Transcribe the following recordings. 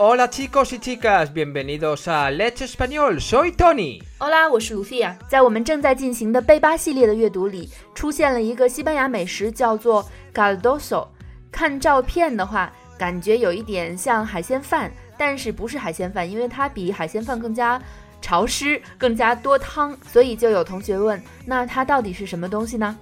Hola chicos y chicas, bienvenidos a Let's Español. Soy Tony. Hola，我是 Lucia。在我们正在进行的背巴系列的阅读里，出现了一个西班牙美食，叫做 caldoso。看照片的话，感觉有一点像海鲜饭，但是不是海鲜饭，因为它比海鲜饭更加潮湿，更加多汤，所以就有同学问，那它到底是什么东西呢？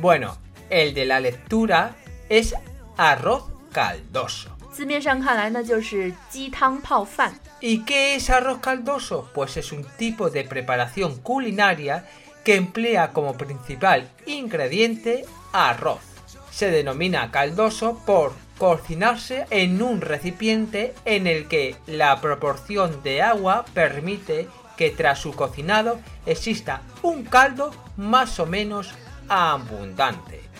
Bueno, el de la lectura es arroz caldoso. 字面上看来呢，就是鸡汤泡饭。 ¿Y qué es arroz caldoso? Pues es un tipo de preparación culinaria que emplea como principal ingrediente arroz. Se denomina caldoso por cocinarse en un recipiente en el que la proporción de agua permite que tras su cocinado exista un caldo más o menos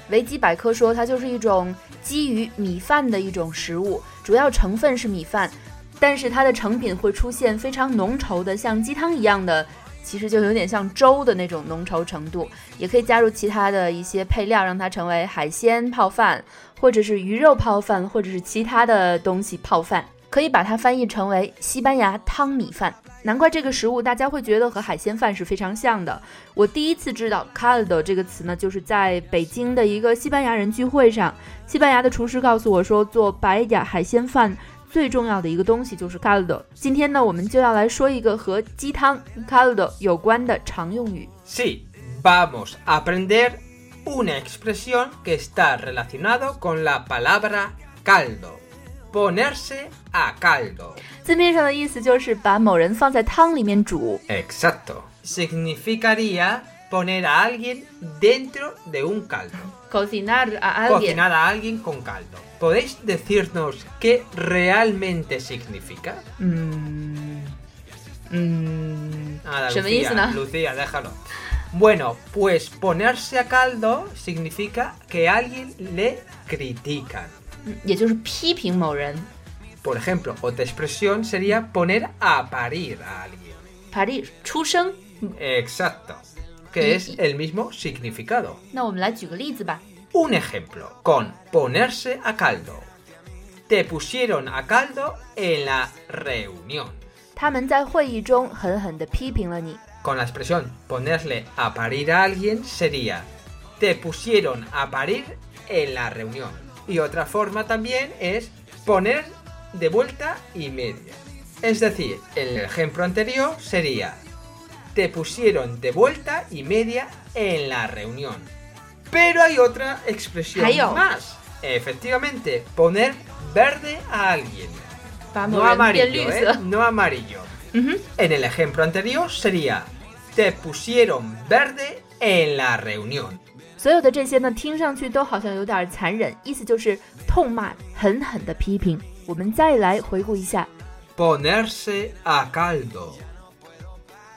维基百科说，它就是一种基于米饭的一种食物，主要成分是米饭，但是它的成品会出现非常浓稠的，像鸡汤一样的，其实就有点像粥的那种浓稠程度。也可以加入其他的一些配料，让它成为海鲜泡饭，或者是鱼肉泡饭，或者是其他的东西泡饭。可以把它翻译成为西班牙汤米饭。难怪这个食物大家会觉得和海鲜饭是非常像的。我第一次知道 caldo 这个词呢，就是在北京的一个西班牙人聚会上，西班牙的厨师告诉我说，做白点海鲜饭最重要的一个东西就是 caldo。今天呢，我们就要来说一个和鸡汤 caldo 有关的常用语。Sí, vamos a aprender una expresión que está relacionado con la palabra caldo. Ponerse a caldo. 字面上的意思就是把某人放在汤里面煮。 Exacto. Significaría poner a alguien dentro de un caldo. cocinar a alguien Cocinar a alguien con caldo. ¿Podéis decirnos qué realmente significa? 嗯嗯 Nada, 什么意思 Lucía, 呢？ Lucía, déjalo. Bueno, pues ponerse a caldo significa que a alguien le critican. 也就是批评某人。 Por ejemplo, otra expresión sería poner a parir a alguien. 法律出生。 Exacto. Que es el mismo significado. 那我们来举个例子吧。 Un ejemplo con ponerse a caldo. Te pusieron a caldo en la reunión. 他们在会议中狠狠地批评了你。 Con la expresión ponerle a parir a alguien sería te pusieron a parir en la reunión. Y otra forma también es poner de vuelta y media. Es decir, el ejemplo anterior sería, te pusieron de vuelta y media en la reunión. Pero hay otra expresión más. Efectivamente, poner verde a alguien. Vamos, ¿eh? no amarillo, ¿eh? No amarillo. En el ejemplo anterior sería, te pusieron verde en la reunión. 所有的这些呢，听上去都好像有点残忍，意思就是痛骂、狠狠地批评。我们再来回顾一下， Ponerse a caldo.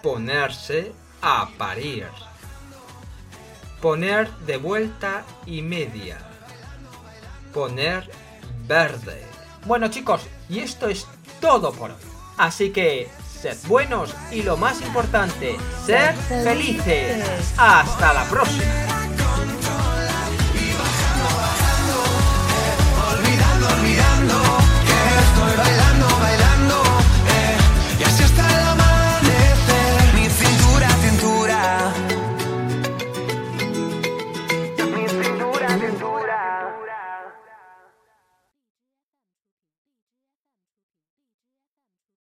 Ponerse a parir. Poner de vuelta y media. Poner verde. Bueno chicos, y esto es todo por hoy. Así que sed buenos y lo más importante, sed felices. Hasta la próxima.